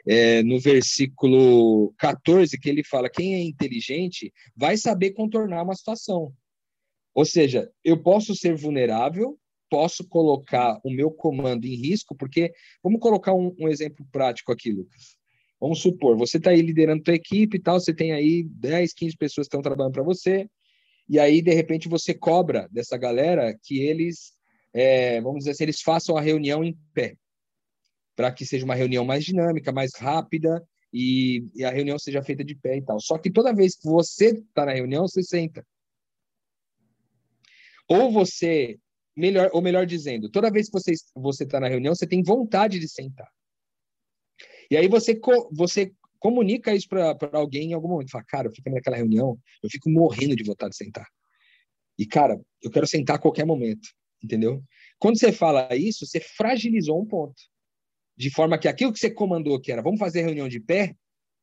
[SPEAKER 4] é, no versículo 14, que ele fala: quem é inteligente vai saber contornar uma situação. Ou seja, eu posso ser vulnerável, posso colocar o meu comando em risco, porque vamos colocar um, um exemplo prático aqui, Lucas. Vamos supor, você está aí liderando tua equipe e tal, você tem aí 10, 15 pessoas que estão trabalhando para você, e aí, de repente, você cobra dessa galera que eles, é, vamos dizer assim, eles façam a reunião em pé para que seja uma reunião mais dinâmica, mais rápida e, e, a reunião seja feita de pé e tal. Só que toda vez que você está na reunião, você senta. Ou você, melhor, ou melhor dizendo, toda vez que você você está na reunião, você tem vontade de sentar. E aí você você comunica isso para alguém em algum momento. Fala, cara, eu fico naquela reunião, eu fico morrendo de vontade de sentar. E cara, eu quero sentar a qualquer momento, entendeu? Quando você fala isso, você fragilizou um ponto de forma que aquilo que você comandou, que era vamos fazer reunião de pé,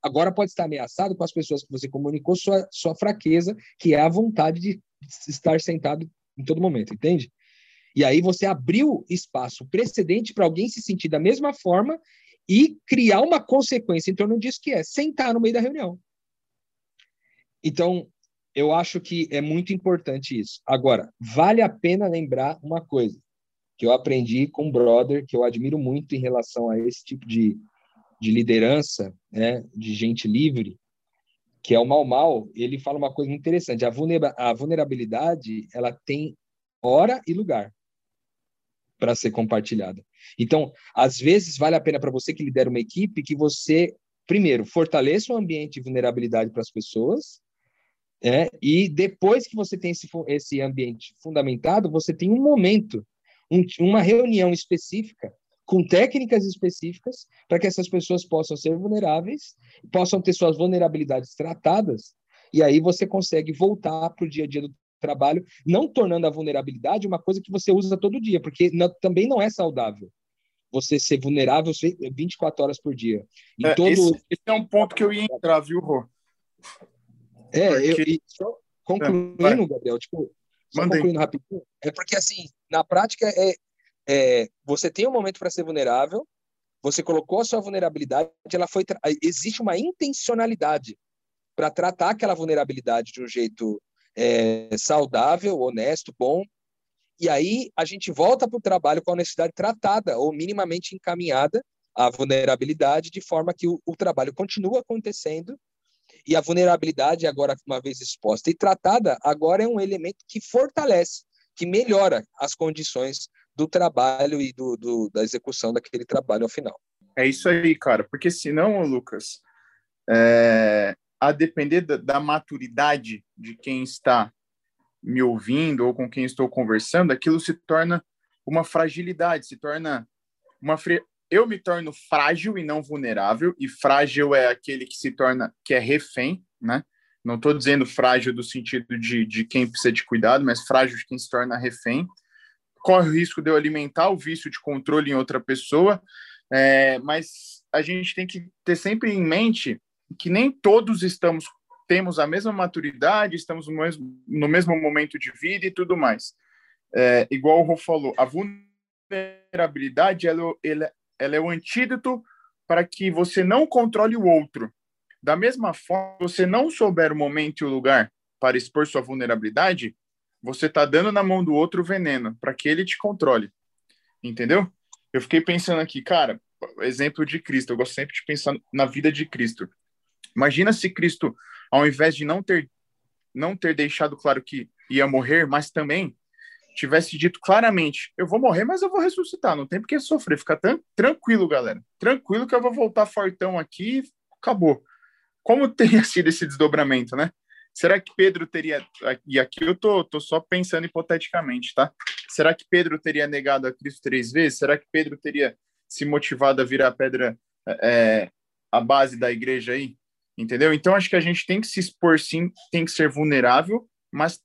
[SPEAKER 4] agora pode estar ameaçado com as pessoas que você comunicou sua, sua fraqueza, que é a vontade de estar sentado em todo momento, entende? E aí você abriu espaço precedente para alguém se sentir da mesma forma e criar uma consequência em torno disso, que é sentar no meio da reunião. Então, eu acho que é muito importante isso. Agora, vale a pena lembrar uma coisa que eu aprendi com um brother que eu admiro muito em relação a esse tipo de, de liderança, né, de gente livre, que é o Mal Mal. Ele fala uma coisa interessante: a vulnerabilidade ela tem hora e lugar para ser compartilhada. Então, às vezes vale a pena para você que lidera uma equipe que você primeiro fortaleça o ambiente de vulnerabilidade para as pessoas, é, e depois que você tem esse, esse ambiente fundamentado, você tem um momento um, uma reunião específica com técnicas específicas para que essas pessoas possam ser vulneráveis, possam ter suas vulnerabilidades tratadas, e aí você consegue voltar para o dia a dia do trabalho, não tornando a vulnerabilidade uma coisa que você usa todo dia, porque não, também não é saudável você ser vulnerável 24 horas por dia.
[SPEAKER 3] É, todo... esse, esse, é um ponto que eu ia entrar, viu, Rô?
[SPEAKER 4] É, porque... eu, concluindo, é, Gabriel, tipo, só Mandei. concluindo rapidinho, é porque, assim, na prática, é, é você tem um momento para ser vulnerável, você colocou a sua vulnerabilidade, ela foi existe uma intencionalidade para tratar aquela vulnerabilidade de um jeito é, saudável, honesto, bom. E aí a gente volta para o trabalho com a honestidade tratada ou minimamente encaminhada à vulnerabilidade, de forma que o, o trabalho continua acontecendo e a vulnerabilidade, agora uma vez exposta e tratada, agora é um elemento que fortalece, que melhora as condições do trabalho e do, do, da execução daquele trabalho ao final.
[SPEAKER 3] É isso aí, cara, porque senão, Lucas, é, a depender da, da, maturidade de quem está me ouvindo ou com quem estou conversando, aquilo se torna uma fragilidade, se torna uma, eu me torno frágil e não vulnerável, e frágil é aquele que se torna, que é refém, né? Não estou dizendo frágil do sentido de, de quem precisa de cuidado, mas frágil de quem se torna refém. Corre o risco de eu alimentar o vício de controle em outra pessoa, é, mas a gente tem que ter sempre em mente que nem todos estamos temos a mesma maturidade, estamos no mesmo, no mesmo momento de vida e tudo mais. É, igual o Rô falou, a vulnerabilidade ela, ela, ela é o antídoto para que você não controle o outro. Da mesma forma, se você não souber o momento e o lugar para expor sua vulnerabilidade, você está dando na mão do outro veneno para que ele te controle. Entendeu? Eu fiquei pensando aqui, cara, exemplo de Cristo. Eu gosto sempre de pensar na vida de Cristo. Imagina se Cristo, ao invés de não ter não ter deixado claro que ia morrer, mas também tivesse dito claramente: eu vou morrer, mas eu vou ressuscitar, não tem porque sofrer, fica tranquilo, galera. Tranquilo que eu vou voltar fortão aqui, acabou. Como teria sido esse desdobramento, né? Será que Pedro teria. E aqui eu tô, tô só pensando hipoteticamente, tá? Será que Pedro teria negado a Cristo três vezes? Será que Pedro teria se motivado a virar pedra, é, a base da igreja aí, entendeu? Então acho que a gente tem que se expor sim, tem que ser vulnerável, mas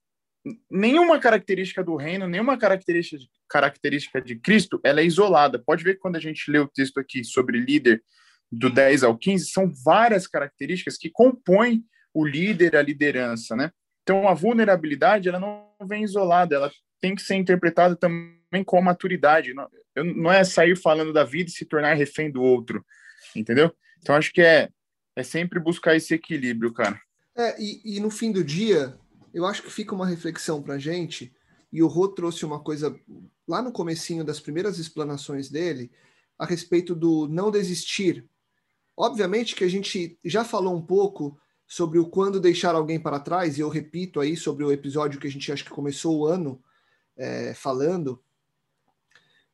[SPEAKER 3] nenhuma característica do reino, nenhuma característica de, característica de Cristo, ela é isolada. Pode ver que quando a gente lê o texto aqui sobre líder do 10 ao 15, são várias características que compõem o líder, a liderança, né? Então a vulnerabilidade, ela não vem isolada, ela tem que ser interpretada também com maturidade. Não, não é sair falando da vida e se tornar refém do outro, entendeu? Então acho que é, é sempre buscar esse equilíbrio, cara.
[SPEAKER 2] É, e, e no fim do dia, eu acho que fica uma reflexão para gente, e o Rô trouxe uma coisa lá no comecinho das primeiras explanações dele, a respeito do não desistir. Obviamente que a gente já falou um pouco sobre o quando deixar alguém para trás, e eu repito aí sobre o episódio que a gente acho que começou o ano é, falando,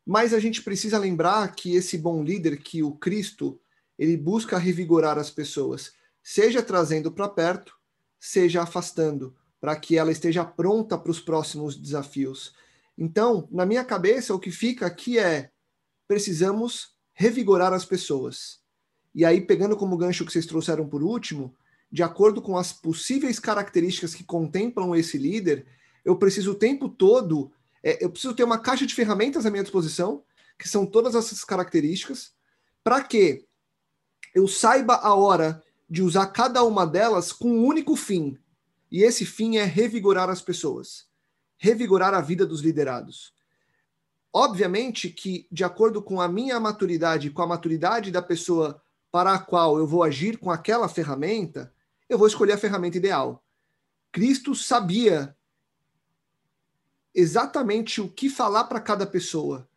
[SPEAKER 2] mas a gente precisa lembrar que esse bom líder, que o Cristo, ele busca revigorar as pessoas, seja trazendo para perto, seja afastando, para que ela esteja pronta para os próximos desafios. Então, na minha cabeça, o que fica aqui é: precisamos revigorar as pessoas. E aí, pegando como gancho que vocês trouxeram por último, de acordo com as possíveis características que contemplam esse líder, eu preciso o tempo todo, é, eu preciso ter uma caixa de ferramentas à minha disposição, que são todas essas características, para que eu saiba a hora de usar cada uma delas com um único fim, e esse fim é revigorar as pessoas, revigorar a vida dos liderados. Obviamente que, de acordo com a minha maturidade, com a maturidade da pessoa para a qual eu vou agir com aquela ferramenta, eu vou escolher a ferramenta ideal. Cristo sabia exatamente o que falar para cada pessoa.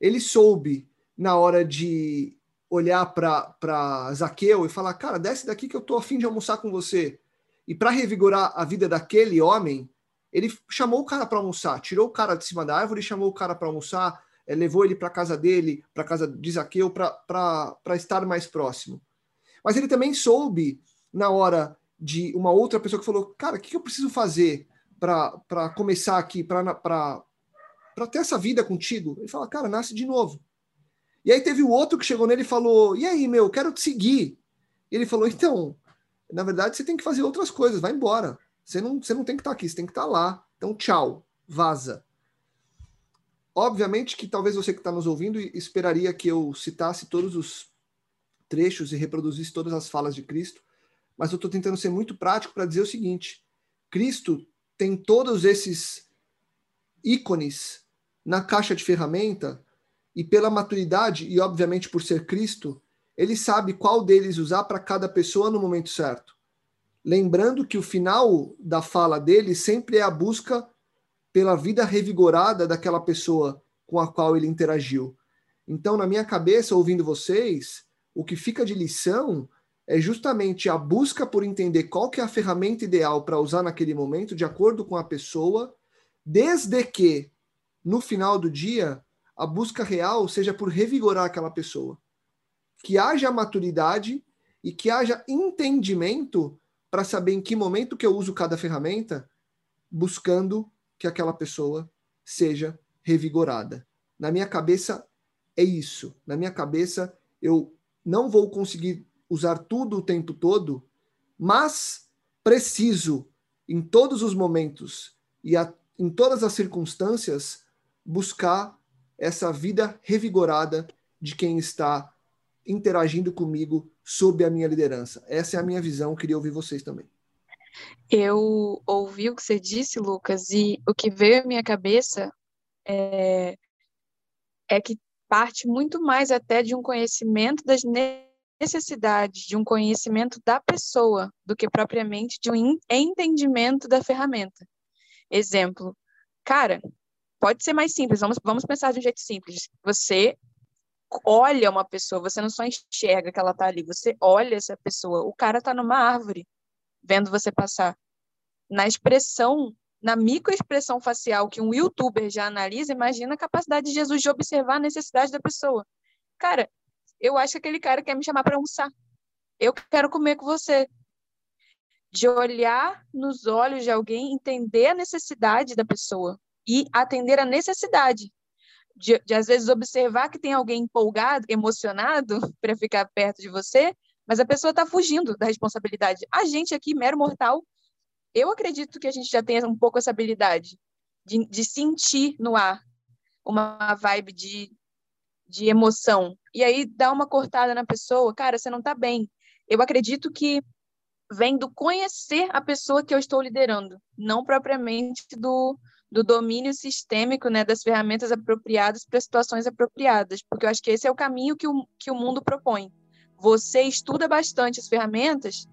[SPEAKER 2] Ele soube, na hora de olhar para Zaqueu e falar: Cara, desce daqui que eu estou afim de almoçar com você. E para revigorar a vida daquele homem, ele chamou o cara para almoçar, tirou o cara de cima da árvore, chamou o cara para almoçar, é, levou ele para casa dele, para casa de Zaqueu, para estar mais próximo. Mas ele também soube, na hora de uma outra pessoa que falou: Cara, o que eu preciso fazer para começar aqui, para ter essa vida contigo? Ele fala: Cara, nasce de novo. E aí teve o outro que chegou nele e falou: E aí, meu, quero te seguir. E ele falou: Então, na verdade, você tem que fazer outras coisas, vai embora. Você não, você não tem que estar aqui, você tem que estar lá. Então, tchau, vaza. Obviamente que talvez você que está nos ouvindo esperaria que eu citasse todos os trechos e reproduzisse todas as falas de Cristo, mas eu estou tentando ser muito prático para dizer o seguinte: Cristo tem todos esses ícones na caixa de ferramenta e pela maturidade e obviamente por ser Cristo, ele sabe qual deles usar para cada pessoa no momento certo. Lembrando que o final da fala dele sempre é a busca pela vida revigorada daquela pessoa com a qual ele interagiu. Então, na minha cabeça, ouvindo vocês, o que fica de lição é justamente a busca por entender qual que é a ferramenta ideal para usar naquele momento, de acordo com a pessoa, desde que, no final do dia, a busca real seja por revigorar aquela pessoa que haja maturidade e que haja entendimento para saber em que momento que eu uso cada ferramenta, buscando que aquela pessoa seja revigorada. Na minha cabeça é isso. Na minha cabeça eu não vou conseguir usar tudo o tempo todo, mas preciso em todos os momentos e a, em todas as circunstâncias buscar essa vida revigorada de quem está interagindo comigo sob a minha liderança. Essa é a minha visão, queria ouvir vocês também.
[SPEAKER 5] Eu ouvi o que você disse, Lucas, e o que veio à minha cabeça é, é que parte muito mais até de um conhecimento das necessidades, de um conhecimento da pessoa, do que propriamente de um entendimento da ferramenta. Exemplo, cara, pode ser mais simples, vamos, vamos pensar de um jeito simples. Você olha uma pessoa, você não só enxerga que ela tá ali, você olha essa pessoa. O cara tá numa árvore vendo você passar. Na expressão, na microexpressão facial que um youtuber já analisa, imagina a capacidade de Jesus de observar a necessidade da pessoa. Cara, eu acho que aquele cara quer me chamar para almoçar. Eu quero comer com você. De olhar nos olhos de alguém, entender a necessidade da pessoa e atender a necessidade de, de às vezes observar que tem alguém empolgado, emocionado para ficar perto de você, mas a pessoa está fugindo da responsabilidade. A gente aqui, mero mortal, eu acredito que a gente já tenha um pouco essa habilidade de, de sentir no ar uma vibe de, de emoção. E aí dá uma cortada na pessoa, cara, você não está bem. Eu acredito que vem do conhecer a pessoa que eu estou liderando, não propriamente do, do domínio sistêmico né, das ferramentas apropriadas para situações apropriadas, porque eu acho que esse é o caminho que o, que o mundo propõe. Você estuda bastante as ferramentas,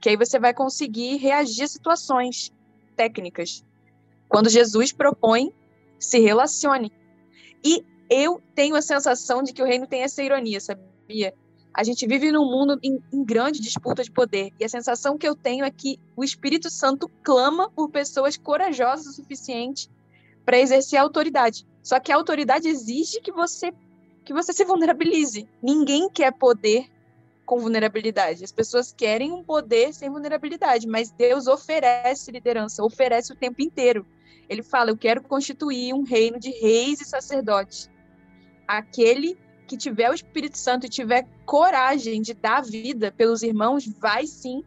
[SPEAKER 5] que aí você vai conseguir reagir a situações técnicas. Quando Jesus propõe, se relacione. E eu tenho a sensação de que o reino tem essa ironia, sabia? A gente vive num mundo em, em, grande disputa de poder. E a sensação que eu tenho é que o Espírito Santo clama por pessoas corajosas o suficiente para exercer a autoridade. Só que a autoridade exige que você que você se vulnerabilize. Ninguém quer poder com vulnerabilidade. As pessoas querem um poder sem vulnerabilidade, mas Deus oferece liderança, oferece o tempo inteiro. Ele fala: Eu quero constituir um reino de reis e sacerdotes. Aquele que tiver o Espírito Santo e tiver coragem de dar vida pelos irmãos, vai sim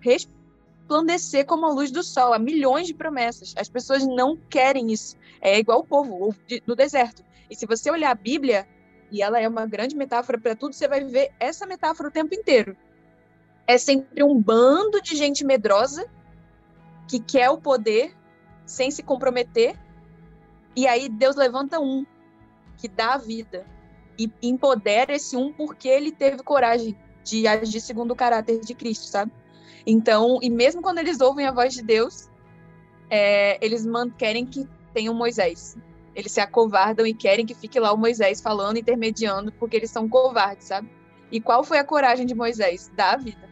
[SPEAKER 5] resplandecer como a luz do sol. Há milhões de promessas. As pessoas não querem isso. É igual o povo no deserto. E se você olhar a Bíblia, e ela é uma grande metáfora para tudo, você vai ver essa metáfora o tempo inteiro. É sempre um bando de gente medrosa que quer o poder sem se comprometer. E aí Deus levanta um que dá a vida, e empodera esse um porque ele teve coragem de agir segundo o caráter de Cristo, sabe? Então, e mesmo quando eles ouvem a voz de Deus, é, eles querem que tenha um Moisés. Eles se acovardam e querem que fique lá o Moisés falando, intermediando, porque eles são covardes, sabe? E qual foi a coragem de Moisés? Dar a vida.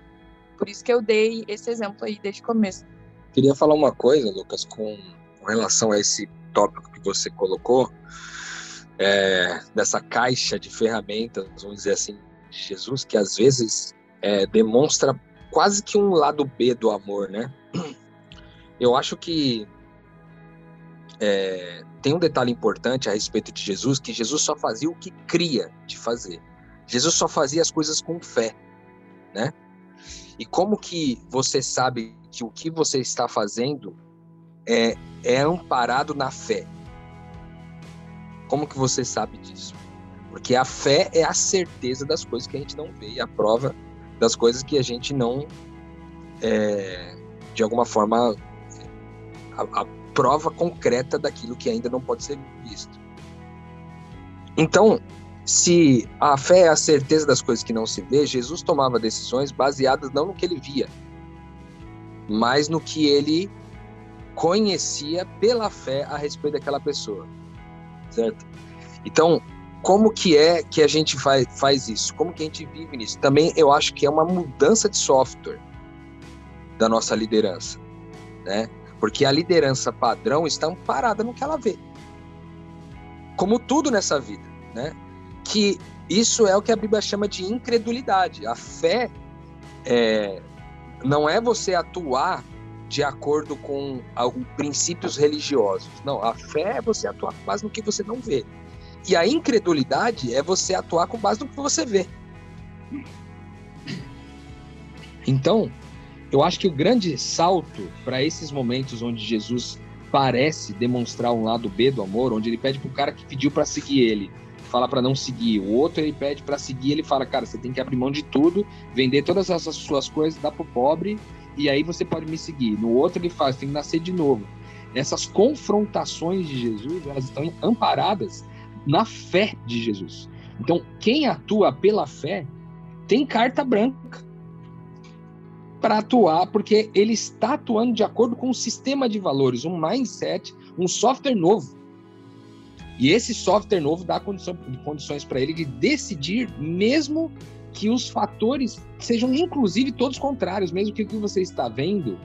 [SPEAKER 5] Por isso que eu dei esse exemplo aí desde o começo.
[SPEAKER 4] Queria falar uma coisa, Lucas, com relação a esse tópico que você colocou, é, dessa caixa de ferramentas, vamos dizer assim, de Jesus, que às vezes é, demonstra quase que um lado B do amor, né? Eu acho que é, tem um detalhe importante a respeito de Jesus, que Jesus só fazia o que cria de fazer. Jesus só fazia as coisas com fé, né? E como que você sabe que o que você está fazendo é, é amparado na fé? Como que você sabe disso? Porque a fé é a certeza das coisas que a gente não vê e a prova das coisas que a gente não, é, de alguma forma, a, a prova concreta daquilo que ainda não pode ser visto. Então, se a fé é a certeza das coisas que não se vê, Jesus tomava decisões baseadas não no que ele via, mas no que ele conhecia pela fé a respeito daquela pessoa certo? Então, como que é que a gente faz, faz isso? Como que a gente vive nisso? Também eu acho que é uma mudança de software da nossa liderança, né? Porque a liderança padrão está amparada no que ela vê. Como tudo nessa vida, né? Que isso é o que a Bíblia chama de incredulidade. A fé é, não é você atuar de acordo com princípios religiosos. Não, a fé é você atuar com base no que você não vê. E a incredulidade é você atuar com base no que você vê. Então, eu acho que o grande salto para esses momentos onde Jesus parece demonstrar um lado B do amor, onde ele pede pro cara que pediu para seguir ele, fala para não seguir. O outro ele pede para seguir, ele fala, cara, você tem que abrir mão de tudo, vender todas essas suas coisas, dar pro pobre e aí você pode me seguir. No outro ele faz, tem que nascer de novo. Essas confrontações de Jesus, elas estão amparadas na fé de Jesus. Então, quem atua pela fé tem carta branca para atuar, porque ele está atuando de acordo com um sistema de valores, um mindset, um software novo. E esse software novo dá condições para ele de decidir, mesmo que os fatores sejam inclusive todos contrários, mesmo que o que você está vendo,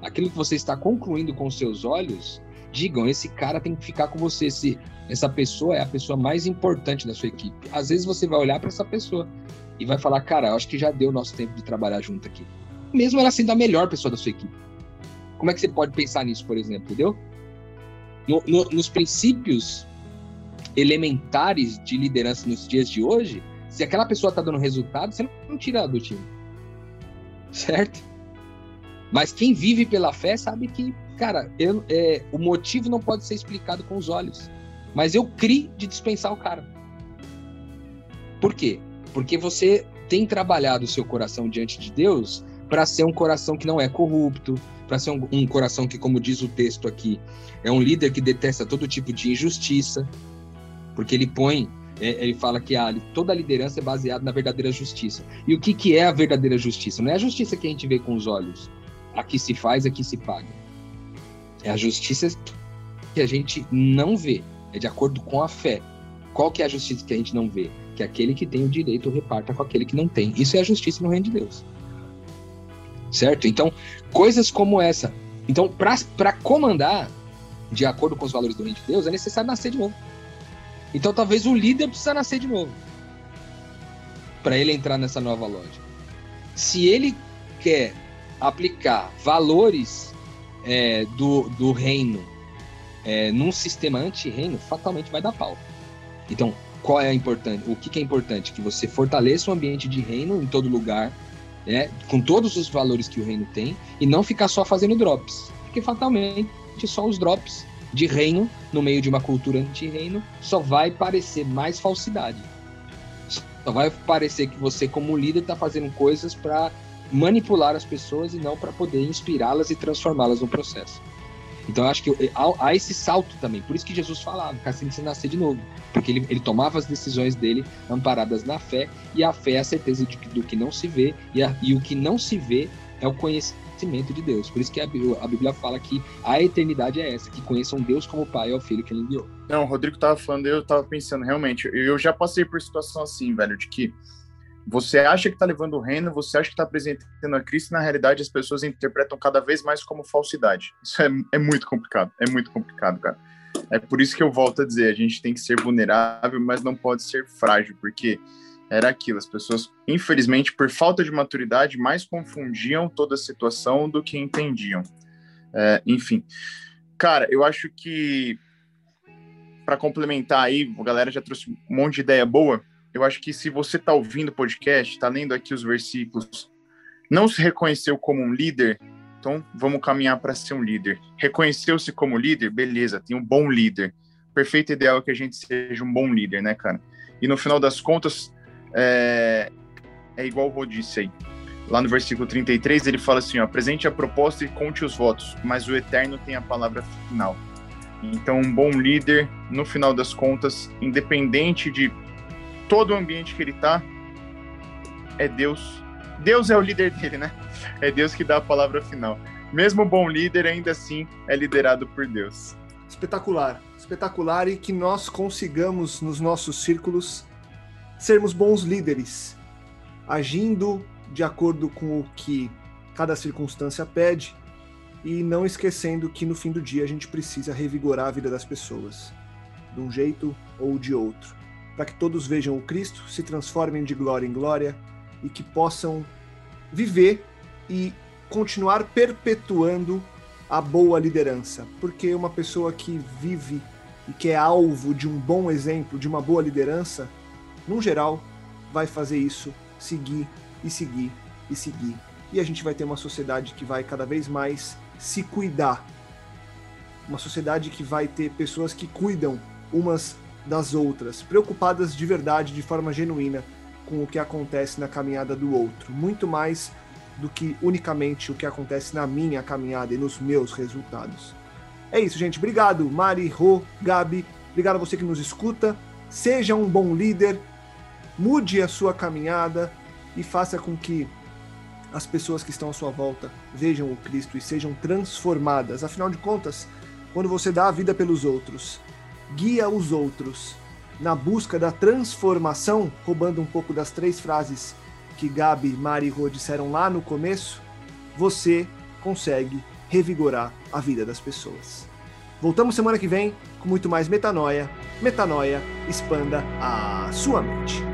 [SPEAKER 4] aquilo que você está concluindo com seus olhos, digam, esse cara tem que ficar com você, se essa pessoa é a pessoa mais importante da sua equipe. Às vezes você vai olhar para essa pessoa e vai falar, cara, eu acho que já deu nosso tempo de trabalhar junto aqui. Mesmo ela sendo a melhor pessoa da sua equipe. Como é que você pode pensar nisso, por exemplo, entendeu? No, no, nos princípios elementares de liderança nos dias de hoje, se aquela pessoa está dando resultado, você não tira do time. certo? Mas quem vive pela fé sabe que, cara, eu, é, o motivo não pode ser explicado com os olhos. Mas eu crio de dispensar o cara. Por quê? Porque você tem trabalhado o seu coração diante de Deus para ser um coração que não é corrupto, para ser um, um, coração que, como diz o texto aqui, é um líder que detesta todo tipo de injustiça, porque ele põe, é, ele fala que a, toda a liderança é baseada na verdadeira justiça. E o que, que é a verdadeira justiça? Não é a justiça que a gente vê com os olhos, aqui se faz, aqui se paga. É a justiça que a gente não vê, é de acordo com a fé. Qual que é a justiça que a gente não vê? Que aquele que tem o direito reparta com aquele que não tem. Isso é a justiça no reino de Deus. Certo? Então, coisas como essa. Então, para comandar de acordo com os valores do reino de Deus, é necessário nascer de novo. Então, talvez o líder precisa nascer de novo para ele entrar nessa nova lógica. Se ele quer aplicar valores é, do, do reino é, num sistema anti-reino, fatalmente vai dar pau. Então, qual é importante? O que, que, é importante? Que você fortaleça o ambiente de reino em todo lugar, né, com todos os valores que o reino tem, e não ficar só fazendo drops. Porque fatalmente só os drops de reino no meio de uma cultura anti-reino só vai parecer mais falsidade. Só vai parecer que você, como líder, está fazendo coisas para manipular as pessoas e não para poder inspirá-las e transformá-las no processo. Então eu acho que há, esse salto também. Por isso que Jesus falava, assim se nascer de novo. Porque ele, ele tomava as decisões dele amparadas na fé, e a fé é a certeza de, do que não se vê, e, a, e o que não se vê é o conhecimento de Deus. Por isso que a, Bíblia fala que a eternidade é essa, que conheçam Deus como Pai e o Filho que ele enviou.
[SPEAKER 3] Não, o Rodrigo tava falando, eu tava pensando, realmente, eu já passei por situação assim, velho, de que você acha que está levando o reino, você acha que está apresentando a Cristo, e na realidade as pessoas interpretam cada vez mais como falsidade. Isso é, é muito complicado, é muito complicado, cara. É por isso que eu volto a dizer, a gente tem que ser vulnerável, mas não pode ser frágil, porque era aquilo, as pessoas, infelizmente, por falta de maturidade, mais confundiam toda a situação do que entendiam. É, enfim, cara, eu acho que para complementar aí, a galera já trouxe um monte de ideia boa eu acho que se você está ouvindo o podcast, está lendo aqui os versículos, não se reconheceu como um líder, então vamos caminhar para ser um líder. Reconheceu-se como líder, beleza, tem um bom líder. Perfeito ideal é que a gente seja um bom líder, né, cara? E no final das contas, é, é igual o disse aí. Lá no versículo 33, ele fala assim: ó, apresente a proposta e conte os votos, mas o eterno tem a palavra final. Então, um bom líder, no final das contas, independente de todo o ambiente que ele está, é Deus. Deus é o líder dele, né? É Deus que dá a palavra final. Mesmo bom líder, ainda assim, é liderado por Deus.
[SPEAKER 2] Espetacular, espetacular e que nós consigamos nos nossos círculos sermos bons líderes, agindo de acordo com o que cada circunstância pede e não esquecendo que no fim do dia a gente precisa revigorar a vida das pessoas, de um jeito ou de outro para que todos vejam o Cristo, se transformem de glória em glória e que possam viver e continuar perpetuando a boa liderança, porque uma pessoa que vive e que é alvo de um bom exemplo, de uma boa liderança, no geral, vai fazer isso, seguir e seguir e seguir. E a gente vai ter uma sociedade que vai cada vez mais se cuidar. Uma sociedade que vai ter pessoas que cuidam umas das outras, preocupadas de verdade, de forma genuína, com o que acontece na caminhada do outro, muito mais do que unicamente o que acontece na minha caminhada e nos meus resultados. É isso, gente. Obrigado, Mari, Rô, Gabi. Obrigado a você que nos escuta. Seja um bom líder, mude a sua caminhada e faça com que as pessoas que estão à sua volta vejam o Cristo e sejam transformadas. Afinal de contas, quando você dá a vida pelos outros, guia os outros na busca da transformação, roubando um pouco das três frases que Gabi, Mari e Rô disseram lá no começo, você consegue revigorar a vida das pessoas. Voltamos semana que vem com muito mais metanoia. Metanoia, expanda a sua mente.